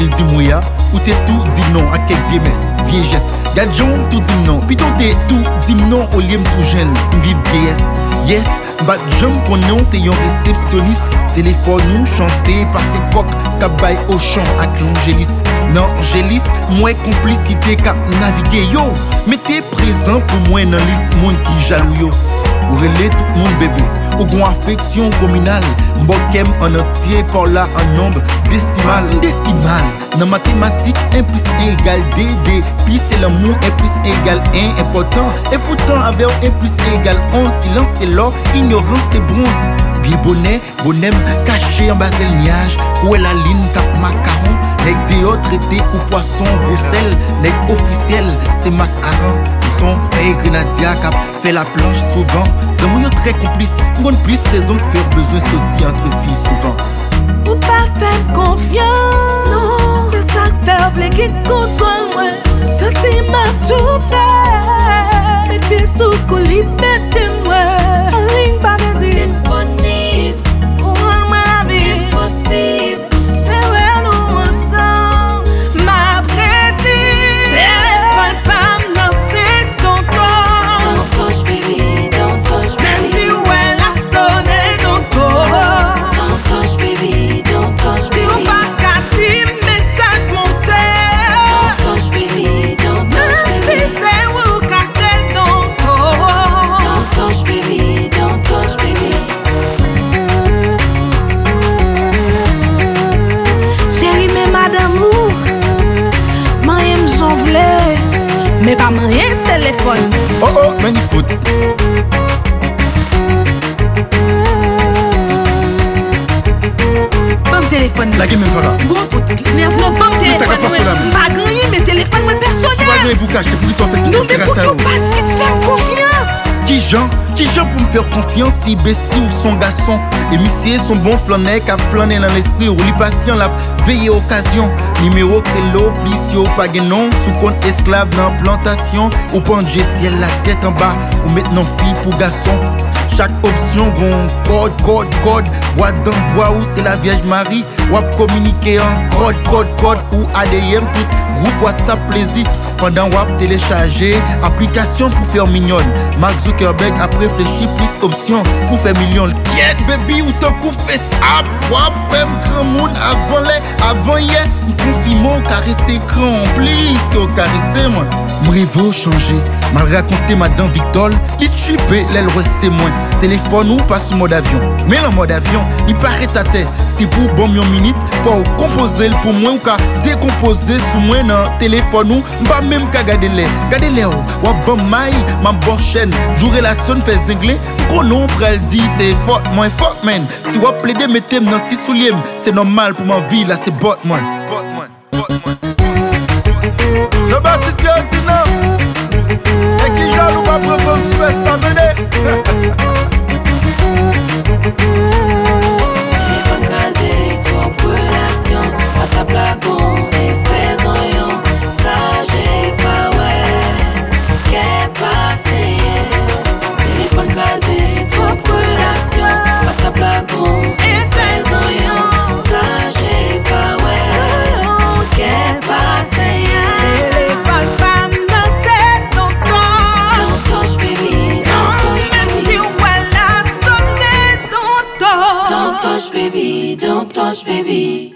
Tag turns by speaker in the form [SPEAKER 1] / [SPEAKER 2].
[SPEAKER 1] te di mouya Ou te tou
[SPEAKER 2] di mnon ak kek vie mes, vie jes. Gadjon tou di mnon, pito te tou di mnon O liye m tou jen, m viv viyes Yes, bat jom konon te yon resepsyonis Telefon nou chante par se kok Kabay o chan ak l'angelis Nan angelis, mwen komplicite kap navige yo Mete prezant pou mwen nan lis moun ki jalou yo. Ou relais tout monde bébé. Ou gon affection communale. Mbokem en entier par là en nombre décimal. Décimal. Dans mathématiques 1 plus 1 égale DD Puis c'est l'amour 1 plus 1 égale 1 important. Et pourtant avec 1 plus 1 égale 11 Silence c'est l'or, ignorance c'est bronze Bien bonnet, bonhomme caché en bas le niage Où est la ligne cap macaron? Nèg autres traité coup poisson sel Nèg officiel c'est macaron Ils sont fait grenadia cap fait la planche souvent. Zamo yo très complice Ngon plus raison de faire besoin sauter entre filles souvent.
[SPEAKER 1] Ou pas faire confiance Non, ça que fait vle qui contrôle moi. Senti m'a tout fait Et puis sous colis Me pa manye telefon.
[SPEAKER 2] Oh oh, men di fout
[SPEAKER 1] Bam telefon.
[SPEAKER 2] La gen men para
[SPEAKER 1] Gwo kout, nerv nou bam telefon
[SPEAKER 2] mwen
[SPEAKER 1] Mpa ganyen men telefon mwen
[SPEAKER 2] personel Swa
[SPEAKER 1] ganyen
[SPEAKER 2] pou kaj, te pou li son fek tout
[SPEAKER 1] se rasa
[SPEAKER 2] yo
[SPEAKER 1] Nou
[SPEAKER 2] men pou
[SPEAKER 1] yo pa jis fèm konfi
[SPEAKER 2] Qui Jean, qui Jean pour me faire confiance si bestie ou son garçon. Et monsieur son bon flâner qu'a flâné dans l'esprit ou lui patient la veille occasion. Numéro crélo, plus yo pas gen nom Sous compte esclave dans plantation. Ou prendre ciel la tête en bas Ou maintenant fille pour garçon chaque option gon code, code, code. Boîte d'envoi ou c'est la Vierge Marie. À communiquer en code, code, code. Ou ADM tout groupe WhatsApp plaisir. Pendant à télécharger Application pour faire mignonne. Mark Zuckerberg a réfléchi plus options Pour faire million Kiet baby ou tant qu'on fait ça Wap femme grand monde avant les Avant hier. M'confirme caresser écran Please que caresser moi. M'rivo changer Mal raconté madame Victor Li tupe l'aile c'est moins. Téléphone ou pas sous mode avion. Mais en mode avion Il paraît ta tête Si pour bon million minute Pour composer le pour moi ou ka décomposer sous moi dans téléphone ou Pas même qu'à garder les Garder les ou. Ou bon maille Ma bonne chaîne. Jour relation fait zingler. Qu'on non pral dit c'est fort moins fort man. Si ou plaider mettez dans petit soulier C'est normal pour ma vie là c'est bot moi Bot moi Bot
[SPEAKER 3] baby.